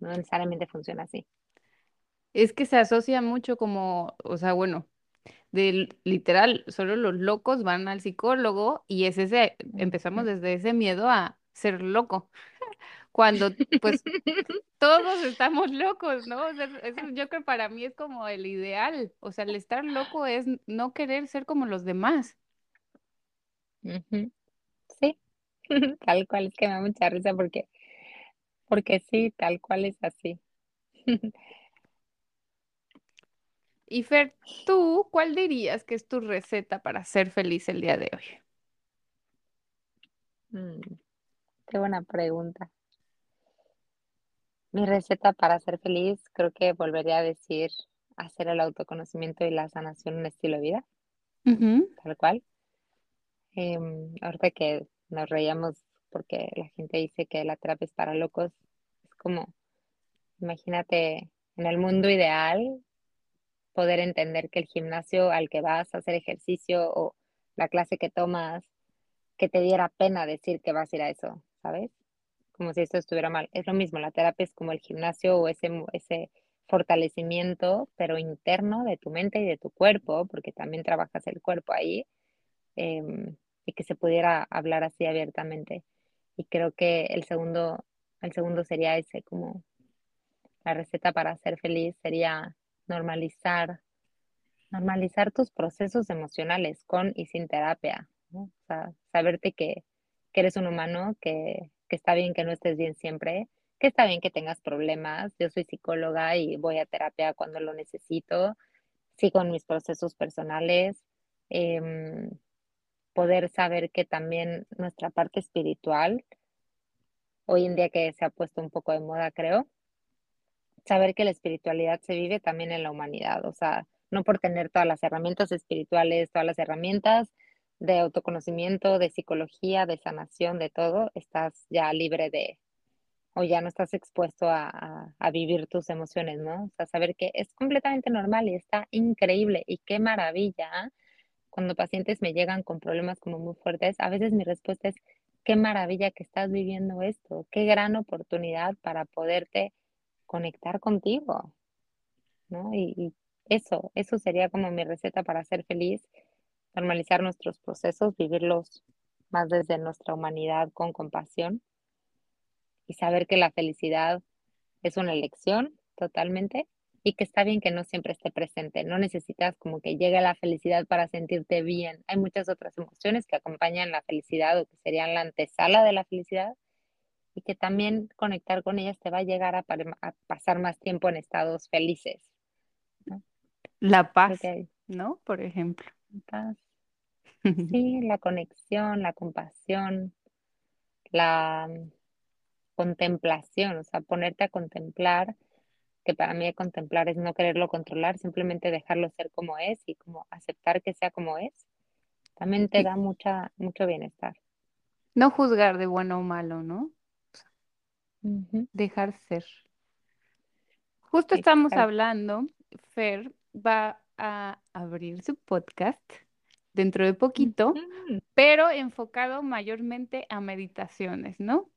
no necesariamente funciona así. Es que se asocia mucho como, o sea, bueno, de literal, solo los locos van al psicólogo y es ese, empezamos desde ese miedo a ser loco. Cuando pues todos estamos locos, ¿no? O sea, eso yo creo que para mí es como el ideal. O sea, el estar loco es no querer ser como los demás. Sí, tal cual, es que me da mucha risa porque, porque sí, tal cual es así. Y Fer, ¿tú cuál dirías que es tu receta para ser feliz el día de hoy? Mm, qué buena pregunta. Mi receta para ser feliz, creo que volvería a decir hacer el autoconocimiento y la sanación un estilo de vida, tal cual. Em, ahorita que nos reíamos porque la gente dice que la terapia es para locos, es como, imagínate en el mundo ideal, poder entender que el gimnasio al que vas a hacer ejercicio o la clase que tomas, que te diera pena decir que vas a ir a eso, ¿sabes? Como si esto estuviera mal. Es lo mismo, la terapia es como el gimnasio o ese, ese fortalecimiento, pero interno de tu mente y de tu cuerpo, porque también trabajas el cuerpo ahí, em, y que se pudiera hablar así abiertamente. Y creo que el segundo, el segundo sería ese, como la receta para ser feliz sería normalizar, normalizar tus procesos emocionales con y sin terapia, saberte que, que eres un humano, que, que está bien que no estés bien siempre, que está bien que tengas problemas. Yo soy psicóloga y voy a terapia cuando lo necesito, sigo en mis procesos personales. Em, poder saber que también nuestra parte espiritual, hoy en día que se ha puesto un poco de moda, creo, saber que la espiritualidad se vive también en la humanidad, o sea, no por tener todas las herramientas espirituales, todas las herramientas de autoconocimiento, de psicología, de sanación, de todo, estás ya libre de, o ya no estás expuesto a, vivir tus emociones, ¿no? O sea, saber que es completamente normal y está increíble y qué maravilla. Cuando pacientes me llegan con problemas como muy fuertes, a veces mi respuesta es, qué maravilla que estás viviendo esto, qué gran oportunidad para poderte conectar contigo, ¿no? Y, eso, eso sería como mi receta para ser feliz, normalizar nuestros procesos, vivirlos más desde nuestra humanidad con compasión y saber que la felicidad es una elección totalmente y que está bien que no siempre esté presente. No necesitas como que llegue la felicidad para sentirte bien. Hay muchas otras emociones que acompañan la felicidad o que serían la antesala de la felicidad y que también conectar con ellas te va a llegar a, pasar más tiempo en estados felices. La paz, ¿no? Por ejemplo. paz. Sí, la conexión, la compasión, la mm, contemplación, o sea, ponerte a contemplar, que para mí contemplar es no quererlo controlar, simplemente dejarlo ser como es y como aceptar que sea como es, también te da mucha, mucho bienestar. No juzgar de bueno o malo, ¿no? Dejar ser. Justo estamos hablando, Fer va a abrir su podcast dentro de poquito, pero enfocado mayormente a meditaciones, ¿no?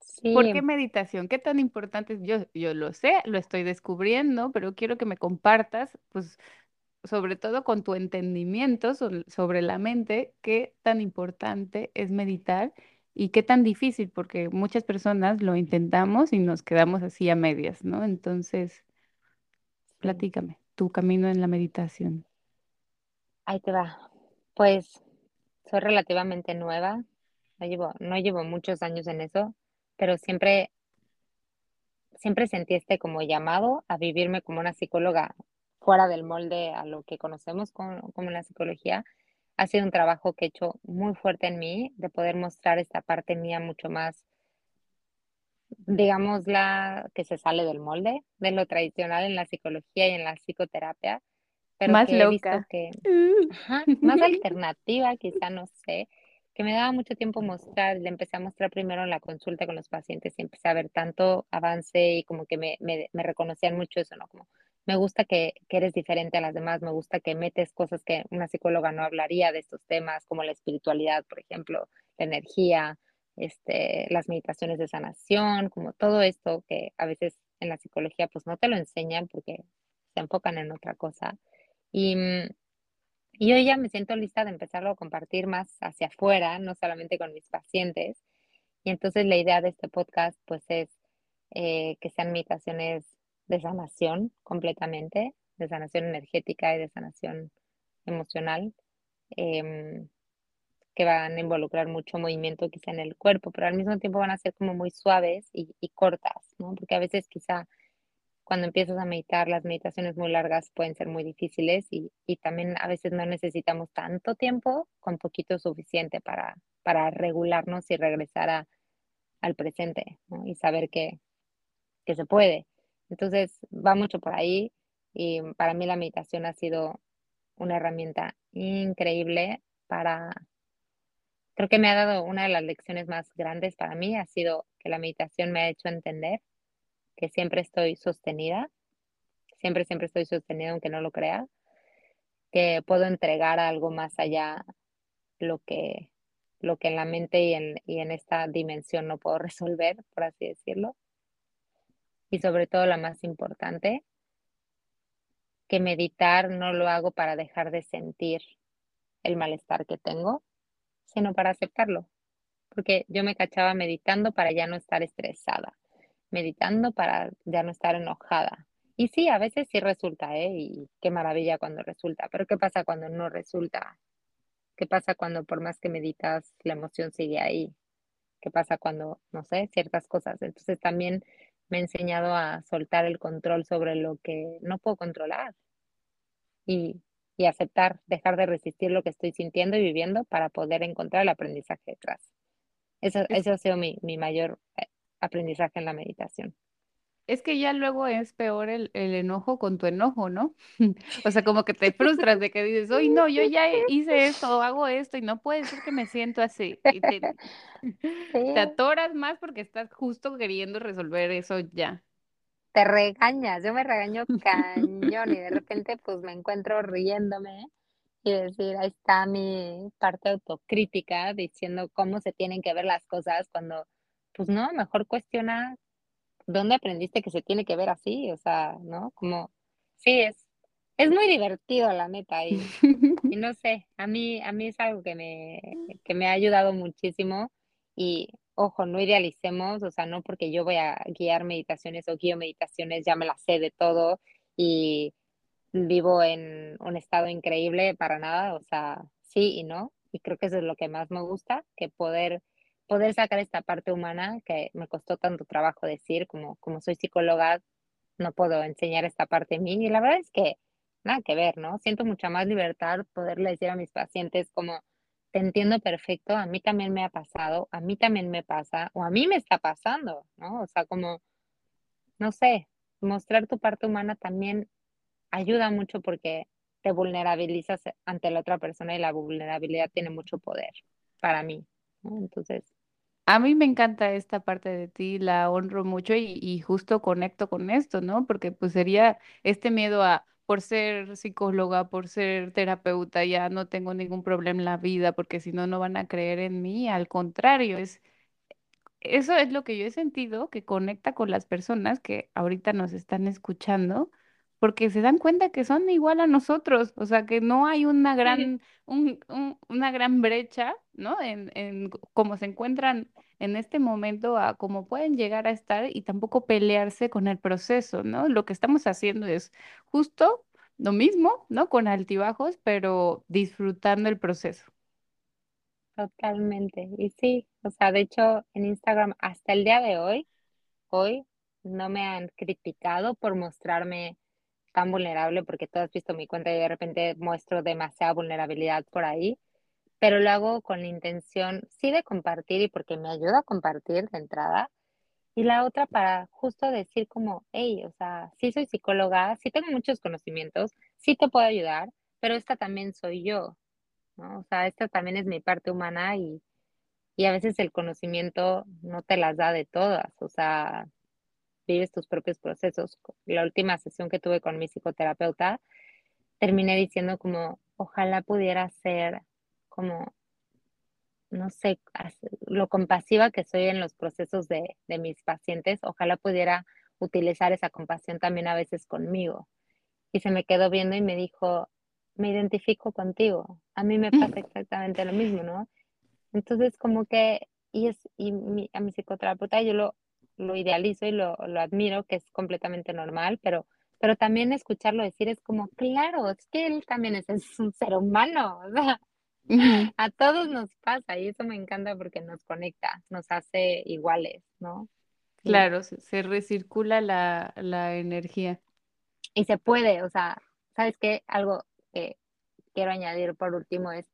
Sí. ¿Por qué meditación? ¿Qué tan importante es? Yo, yo lo sé, lo estoy descubriendo, pero quiero que me compartas, pues, sobre todo con tu entendimiento sobre la mente, qué tan importante es meditar y qué tan difícil, porque muchas personas lo intentamos y nos quedamos así a medias, ¿no? Entonces, platícame, tu camino en la meditación. Ahí te va. Pues soy relativamente nueva, no llevo, no llevo muchos años en eso, pero siempre, siempre sentí este como llamado a vivirme como una psicóloga fuera del molde a lo que conocemos como, como la psicología ha sido un trabajo que he hecho muy fuerte en mí, de poder mostrar esta parte mía mucho más, digamos, la que se sale del molde de lo tradicional en la psicología y en la psicoterapia, pero más que he visto que, más alternativa, quizá, no sé, que me daba mucho tiempo mostrar, le empecé a mostrar primero en la consulta con los pacientes y empecé a ver tanto avance y como que me, me, me reconocían mucho eso, ¿no? Como, me gusta que, eres diferente a las demás, me gusta que metes cosas que una psicóloga no hablaría de estos temas, como la espiritualidad, por ejemplo, la energía, este, las meditaciones de sanación, como todo esto que a veces en la psicología pues no te lo enseñan porque se enfocan en otra cosa. Y, mm, y hoy ya me siento lista de empezarlo a compartir más hacia afuera, no solamente con mis pacientes. Y entonces la idea de este podcast pues es eh, que sean meditaciones de sanación completamente, de sanación energética y de sanación emocional, em, que van a involucrar mucho movimiento quizá en el cuerpo, pero al mismo tiempo van a ser como muy suaves y, cortas, ¿no? Porque a veces quizá cuando empiezas a meditar, las meditaciones muy largas pueden ser muy difíciles y, también a veces no necesitamos tanto tiempo, con poquito suficiente para, para regularnos y regresar al presente y saber que, que se puede. Entonces, va mucho por ahí y para mí la meditación ha sido una herramienta increíble para, creo que me ha dado una de las lecciones más grandes para mí, ha sido que la meditación me ha hecho entender que siempre estoy sostenida, siempre, siempre estoy sostenida aunque no lo crea, que puedo entregar algo más allá lo que, lo que en la mente y en, y en esta dimensión no puedo resolver, por así decirlo. Y sobre todo la más importante, que meditar no lo hago para dejar de sentir el malestar que tengo, sino para aceptarlo. Porque yo me cachaba meditando para ya no estar estresada, meditando para ya no estar enojada. Y sí, a veces sí resulta, ¿eh? Y qué maravilla cuando resulta. Pero ¿qué pasa cuando no resulta? ¿Qué pasa cuando por más que meditas la emoción sigue ahí? ¿Qué pasa cuando, no sé, ciertas cosas? Entonces también me he enseñado a soltar el control sobre lo que no puedo controlar y, y aceptar, dejar de resistir lo que estoy sintiendo y viviendo para poder encontrar el aprendizaje detrás. Eso, eso ha sido mi, mi mayor eh, aprendizaje en la meditación. Es que ya luego es peor el, el enojo con tu enojo, ¿no? O sea, como que te frustras de que dices, oye, no, yo ya hice esto, hago esto y no puede ser que me siento así. Y te, te Sí, atoras más porque estás justo queriendo resolver eso ya. te regañas, yo me regaño cañón y de repente pues me encuentro riéndome y decir, ahí está mi parte autocrítica diciendo cómo se tienen que ver las cosas cuando, pues no, mejor cuestiona dónde aprendiste que se tiene que ver así, o sea, ¿no? Como, sí, es, es muy divertido la neta y, y no sé, a mí, a mí es algo que me, que me ha ayudado muchísimo y ojo, no idealicemos, o sea, no porque yo voy a guiar meditaciones o guío meditaciones, ya me las sé de todo y vivo en un estado increíble para nada, o sea, sí y no, y creo que eso es lo que más me gusta, que poder, poder sacar esta parte humana que me costó tanto trabajo decir, como, como soy psicóloga, no puedo enseñar esta parte de mí, y la verdad es que nada que ver, ¿no? Siento mucha más libertad poderle decir a mis pacientes como, te entiendo perfecto, a mí también me ha pasado, a mí también me pasa, o a mí me está pasando, ¿no? O sea, como, no sé, mostrar tu parte humana también ayuda mucho porque te vulnerabilizas ante la otra persona y la vulnerabilidad tiene mucho poder para mí, ¿no? Entonces, A mí me encanta esta parte de ti, la honro mucho y, justo conecto con esto, ¿no? Porque pues sería este miedo a, por ser psicóloga, por ser terapeuta, ya no tengo ningún problema en la vida, porque si no, no van a creer en mí. Al contrario, es eso es lo que yo he sentido que conecta con las personas que ahorita nos están escuchando, porque se dan cuenta que son igual a nosotros, o sea, que no hay una gran, un- un- una gran brecha, ¿no? En, en cómo se encuentran en este momento a cómo pueden llegar a estar y tampoco pelearse con el proceso, ¿no? Lo que estamos haciendo es justo lo mismo, ¿no? Con altibajos, pero disfrutando el proceso. totalmente. Y sí, o sea, de hecho, en Instagram hasta el día de hoy, hoy no me han criticado por mostrarme tan vulnerable, porque tú has visto mi cuenta y de repente muestro demasiada vulnerabilidad por ahí, pero lo hago con la intención, sí, de compartir y porque me ayuda a compartir de entrada, y la otra para justo decir como, hey, o sea, sí soy psicóloga, sí tengo muchos conocimientos, sí te puedo ayudar, pero esta también soy yo, ¿no? O sea, esta también es mi parte humana y, y a veces el conocimiento no te las da de todas, o sea, vives tus propios procesos. La última sesión que tuve con mi psicoterapeuta, terminé diciendo como, ojalá pudiera ser como, no sé, lo compasiva que soy en los procesos de, de mis pacientes, ojalá pudiera utilizar esa compasión también a veces conmigo. Y se me quedó viendo y me dijo, me identifico contigo, a mí me pasa exactamente lo mismo, ¿no? Entonces, como que, y es, y mi- a mi psicoterapeuta yo lo, lo idealizo y lo, lo admiro, que es completamente normal, pero, pero también escucharlo decir es como, claro, es que él también es, es un ser humano, o sea, Ujú, a todos nos pasa y eso me encanta porque nos conecta, nos hace iguales, ¿no? Claro, se, se recircula la, la energía. y se puede, o sea, ¿sabes qué? Algo que quiero añadir por último es,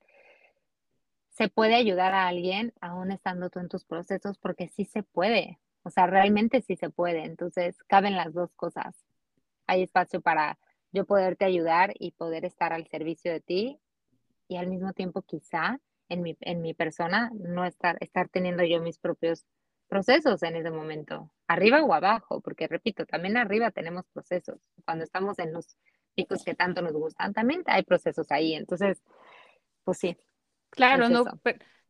se puede ayudar a alguien aún estando tú en tus procesos porque sí se puede, o sea, realmente sí se puede, entonces caben las dos cosas. Hay espacio para yo poderte ayudar y poder estar al servicio de ti y al mismo tiempo quizá en mi, en mi persona no estar, estar teniendo yo mis propios procesos en ese momento, arriba o abajo, porque repito, también arriba tenemos procesos. Cuando estamos en los picos que tanto nos gustan, también hay procesos ahí. Entonces, pues sí. Claro, no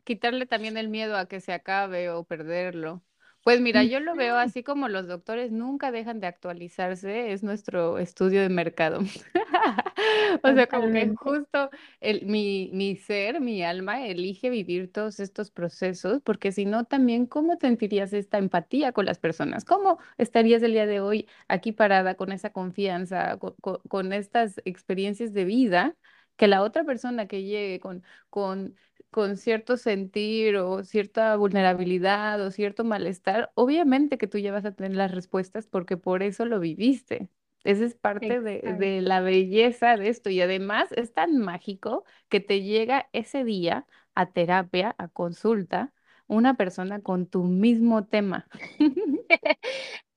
quitarle también el miedo a que se acabe o perderlo. Pues mira, yo lo veo así como los doctores nunca dejan de actualizarse, es nuestro estudio de mercado. O sea, como que justo el, mi, mi ser, mi alma, elige vivir todos estos procesos, porque si no, también, ¿cómo sentirías esta empatía con las personas? ¿Cómo estarías el día de hoy aquí parada con esa confianza, con, con estas experiencias de vida? que la otra persona que llegue con, con con cierto sentir o cierta vulnerabilidad o cierto malestar, obviamente que tú ya vas a tener las respuestas porque por eso lo viviste. Esa es parte de, la belleza de esto y además es tan mágico que te llega ese día a terapia, a consulta, una persona con tu mismo tema.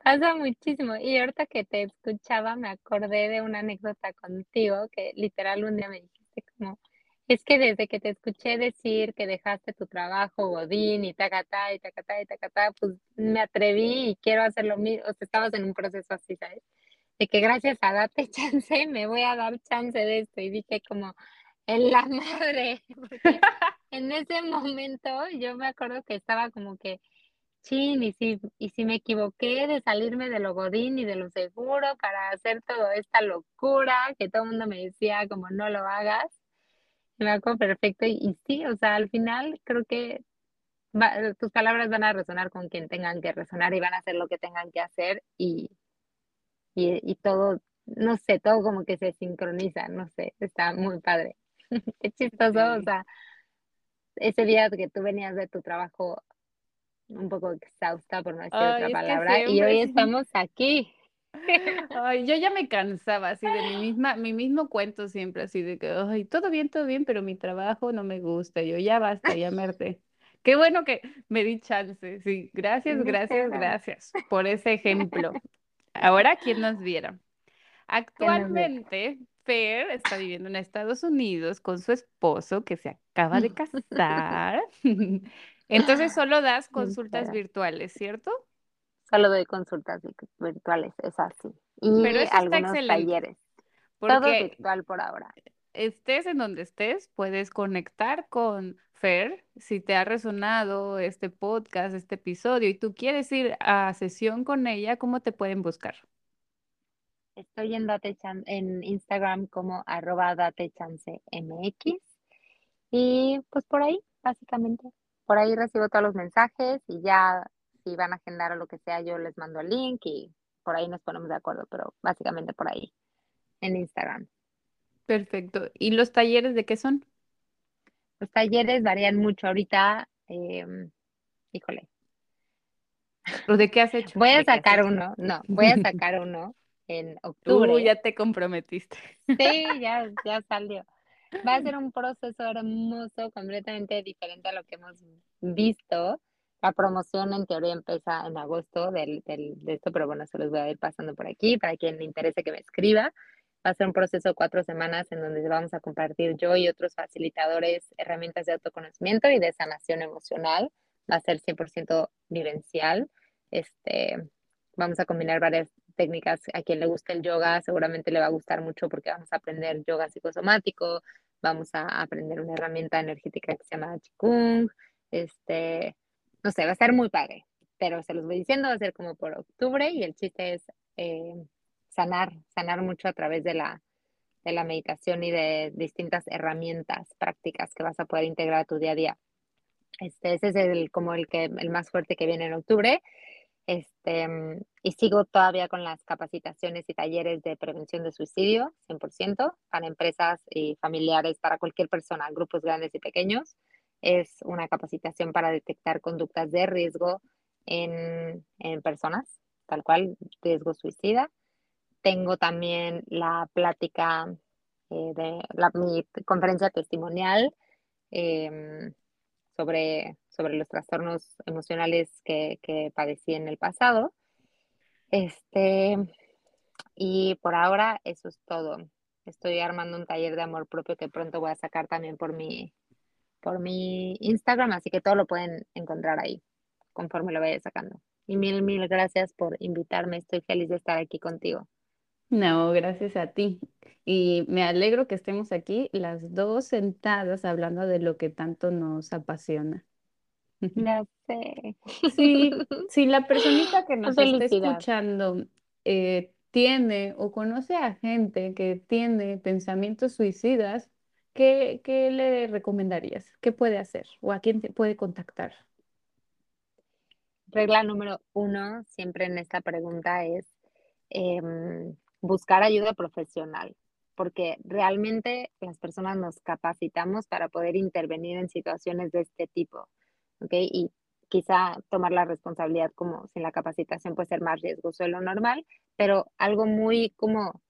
Pasa muchísimo. Y ahorita que te escuchaba, me acordé de una anécdota contigo que literal un día me dijiste como, es que desde que te escuché decir que dejaste tu trabajo, Godín, y tacatá, y tacatá, y tacatá, pues me atreví y quiero hacer lo mismo. O sea, estabas en un proceso así, ¿sabes? De que gracias a darte chance, me voy a dar chance de esto. Y dije como, en la madre. en ese momento yo me acuerdo que estaba como que, chin, y si, y si me equivoqué de salirme de lo Godín y de lo seguro para hacer toda esta locura que todo el mundo me decía como no lo hagas perfecto y, sí, o sea, al final creo que tus palabras van a resonar con quien tengan que resonar y van a hacer lo que tengan que hacer y, y, todo, no sé, todo como que se sincroniza, no sé, está muy padre. Qué chistoso, o sea, ese día que tú venías de tu trabajo un poco exhausta, por no decir otra palabra, y hoy estamos aquí. Ay, yo ya me cansaba así de mi misma, mi mismo cuento siempre, así de que, ay, todo bien, todo bien, pero mi trabajo no me gusta. Yo ya basta, ya me Qué bueno que me di chance. Sí, gracias, gracias, gracias por ese ejemplo. Ahora, ¿quién nos viera? Actualmente, Fer está viviendo en Estados Unidos con su esposo que se acaba de casar. Entonces solo das consultas virtuales, ¿cierto? Solo doy consultas virtuales, es así. Y Pero eso algunos talleres. Todo virtual por ahora. Estés en donde estés, puedes conectar con Fer. Si te ha resonado este podcast, este episodio, y tú quieres ir a sesión con ella, ¿cómo te pueden buscar? Estoy en, en Instagram como arroba datechancemx. Y pues por ahí, básicamente. Por ahí recibo todos los mensajes y ya si van a agendar o lo que sea, yo les mando el link y por ahí nos ponemos de acuerdo, pero básicamente por ahí, en Instagram. Perfecto. ¿Y los talleres de qué son? Los talleres varían mucho. Ahorita, em, híjole. ¿O de qué has hecho? Voy a sacar uno, no, voy a sacar uno en octubre. Tú ya te comprometiste. Sí, ya, ya salió. Va a ser un proceso hermoso, completamente diferente a lo que hemos visto. La promoción en teoría empieza en agosto del, del, de esto, pero bueno, se los voy a ir pasando por aquí para quien le interese que me escriba. Va a ser un proceso de cuatro semanas en donde vamos a compartir yo y otros facilitadores herramientas de autoconocimiento y de sanación emocional. Va a ser 100% vivencial. Este, vamos a combinar varias técnicas. A quien le guste el yoga seguramente le va a gustar mucho porque vamos a aprender yoga psicosomático, vamos a aprender una herramienta energética que se llama Qigong, este, no sé, va a estar muy padre, pero se los voy diciendo, va a ser como por octubre y el chiste es eh, sanar, sanar mucho a través de la, de la meditación y de distintas herramientas prácticas que vas a poder integrar a tu día a día. Este, ese es el, como el, que, el más fuerte que viene en octubre. Este, y sigo todavía con las capacitaciones y talleres de prevención de suicidio, 100%, para empresas y familiares, para cualquier persona, grupos grandes y pequeños es una capacitación para detectar conductas de riesgo en, personas, tal cual, riesgo suicida. Tengo también la plática eh, de la, mi conferencia testimonial em, sobre, sobre los trastornos emocionales que, que padecí en el pasado. Este, y por ahora eso es todo. Estoy armando un taller de amor propio que pronto voy a sacar también por mi, por mi Instagram, así que todo lo pueden encontrar ahí. conforme lo vaya sacando. Y mil, mil gracias por invitarme. Estoy feliz de estar aquí contigo. No, gracias a ti. Y me alegro que estemos aquí las dos sentadas hablando de lo que tanto nos apasiona. Ya sé. Sí, si la personita que nos está escuchando eh, tiene o conoce a gente que tiene pensamientos suicidas, ¿qué, le recomendarías? ¿Qué puede hacer? ¿O a quién puede contactar? Regla número uno, siempre en esta pregunta es em, buscar ayuda profesional, porque realmente las personas nos capacitamos para poder intervenir en situaciones de este tipo, ¿ok? Y quizá tomar la responsabilidad como sin la capacitación puede ser más riesgoso de lo normal, pero algo muy como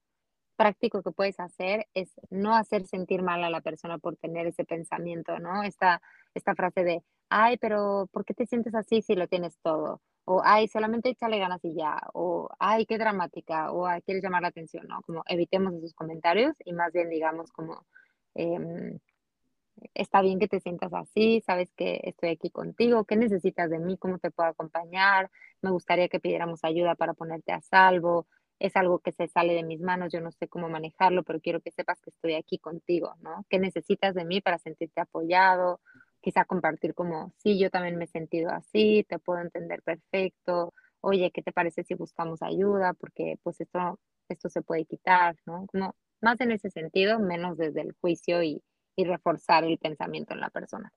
práctico que puedes hacer es no hacer sentir mal a la persona por tener ese pensamiento, ¿no? Esta, esta frase de, ay, pero ¿por qué te sientes así si lo tienes todo? O, ay, solamente échale ganas y ya, o, ay, qué dramática, o, ay, quieres llamar la atención, ¿no? Como evitemos esos comentarios y más bien digamos como, em, está bien que te sientas así, sabes que estoy aquí contigo, qué necesitas de mí, cómo te puedo acompañar, me gustaría que pidiéramos ayuda para ponerte a salvo, es algo que se sale de mis manos, yo no sé cómo manejarlo, pero quiero que sepas que estoy aquí contigo, ¿no? ¿Qué necesitas de mí para sentirte apoyado? Quizá compartir como, sí, yo también me he sentido así, te puedo entender perfecto, oye, ¿qué te parece si buscamos ayuda? Porque pues esto, esto se puede quitar, ¿no? Como más en ese sentido, menos desde el juicio y, y reforzar el pensamiento en la persona.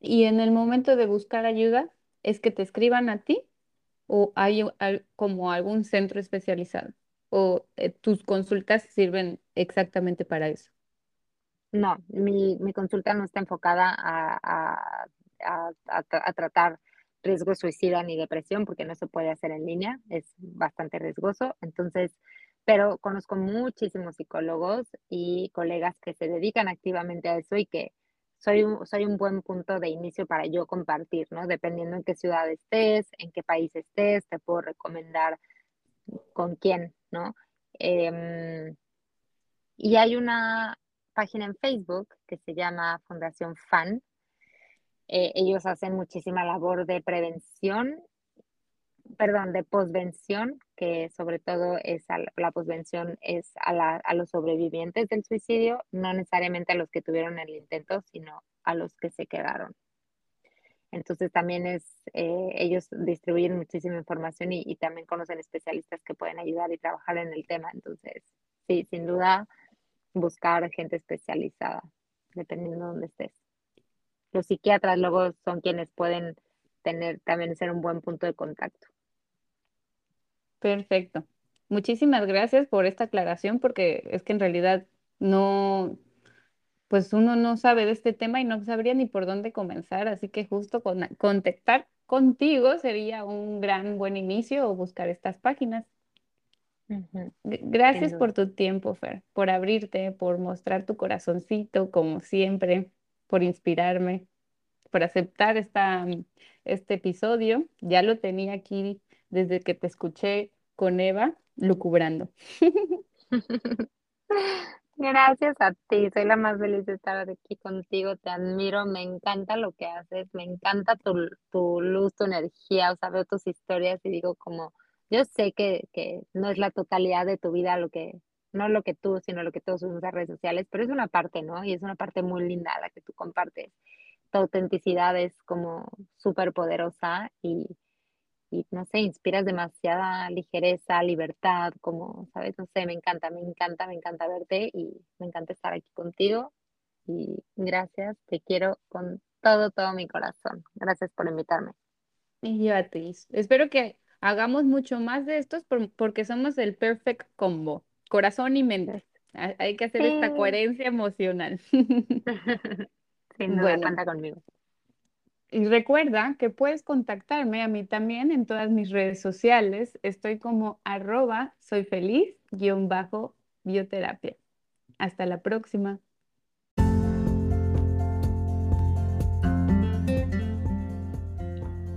Y en el momento de buscar ayuda, ¿es que te escriban a ti o hay como algún centro especializado? ¿O eh, tus consultas sirven exactamente para eso? No, mi, mi consulta no está enfocada a, a, a, tratar riesgo suicida ni depresión porque no se puede hacer en línea, es bastante riesgoso. Entonces, pero conozco muchísimos psicólogos y colegas que se dedican activamente a eso y que soy un, soy un buen punto de inicio para yo compartir, ¿no? Dependiendo en qué ciudad estés, en qué país estés, te puedo recomendar con quién, ¿no? Em, y hay una página en Facebook que se llama Fundación FAN. Eh, ellos hacen muchísima labor de prevención perdón, de posvención, que sobre todo es la posvención es a, a, los sobrevivientes del suicidio, no necesariamente a los que tuvieron el intento, sino a los que se quedaron. Entonces también es, eh, ellos distribuyen muchísima información y, y, también conocen especialistas que pueden ayudar y trabajar en el tema. Entonces, sí, sin duda, buscar gente especializada, dependiendo de dónde estés. Los psiquiatras luego son quienes pueden tener, también ser un buen punto de contacto. Perfecto. Muchísimas gracias por esta aclaración porque es que en realidad no, pues uno no sabe de este tema y no sabría ni por dónde comenzar, así que justo con, contactar contigo sería un gran buen inicio o buscar estas páginas. Gracias por tu tiempo, Fer, por abrirte, por mostrar tu corazoncito, como siempre, por inspirarme, por aceptar esta, este episodio. Ya lo tenía aquí desde que te escuché con Eva lucubrando. Gracias a ti, soy la más feliz de estar aquí contigo, te admiro, me encanta lo que haces, me encanta tu, tu luz, tu energía, o sea, veo tus historias y digo como, yo sé que, que no es la totalidad de tu vida lo que, no lo que tú, sino lo que todos usamos en redes sociales, pero es una parte, ¿no? Y es una parte muy linda la que tú compartes. Tu autenticidad es como súper poderosa y, y no sé, inspiras demasiada ligereza, libertad, como, ¿sabes? No sé, me encanta, me encanta, me encanta verte y me encanta estar aquí contigo. Y gracias, te quiero con todo, todo mi corazón. Gracias por invitarme. Y yo a ti. Espero que hagamos mucho más de estos porque somos el perfect combo, corazón y mente. Hay que hacer esta coherencia emocional. Sin duda, bueno. cuenta conmigo. Y recuerda que puedes contactarme a mí también en todas mis redes sociales. Estoy como arroba soy feliz guion bajo bioterapia. Hasta la próxima.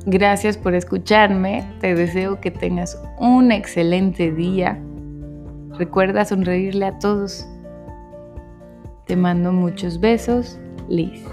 Gracias por escucharme. Te deseo que tengas un excelente día. Recuerda sonreírle a todos. Te mando muchos besos, Liz.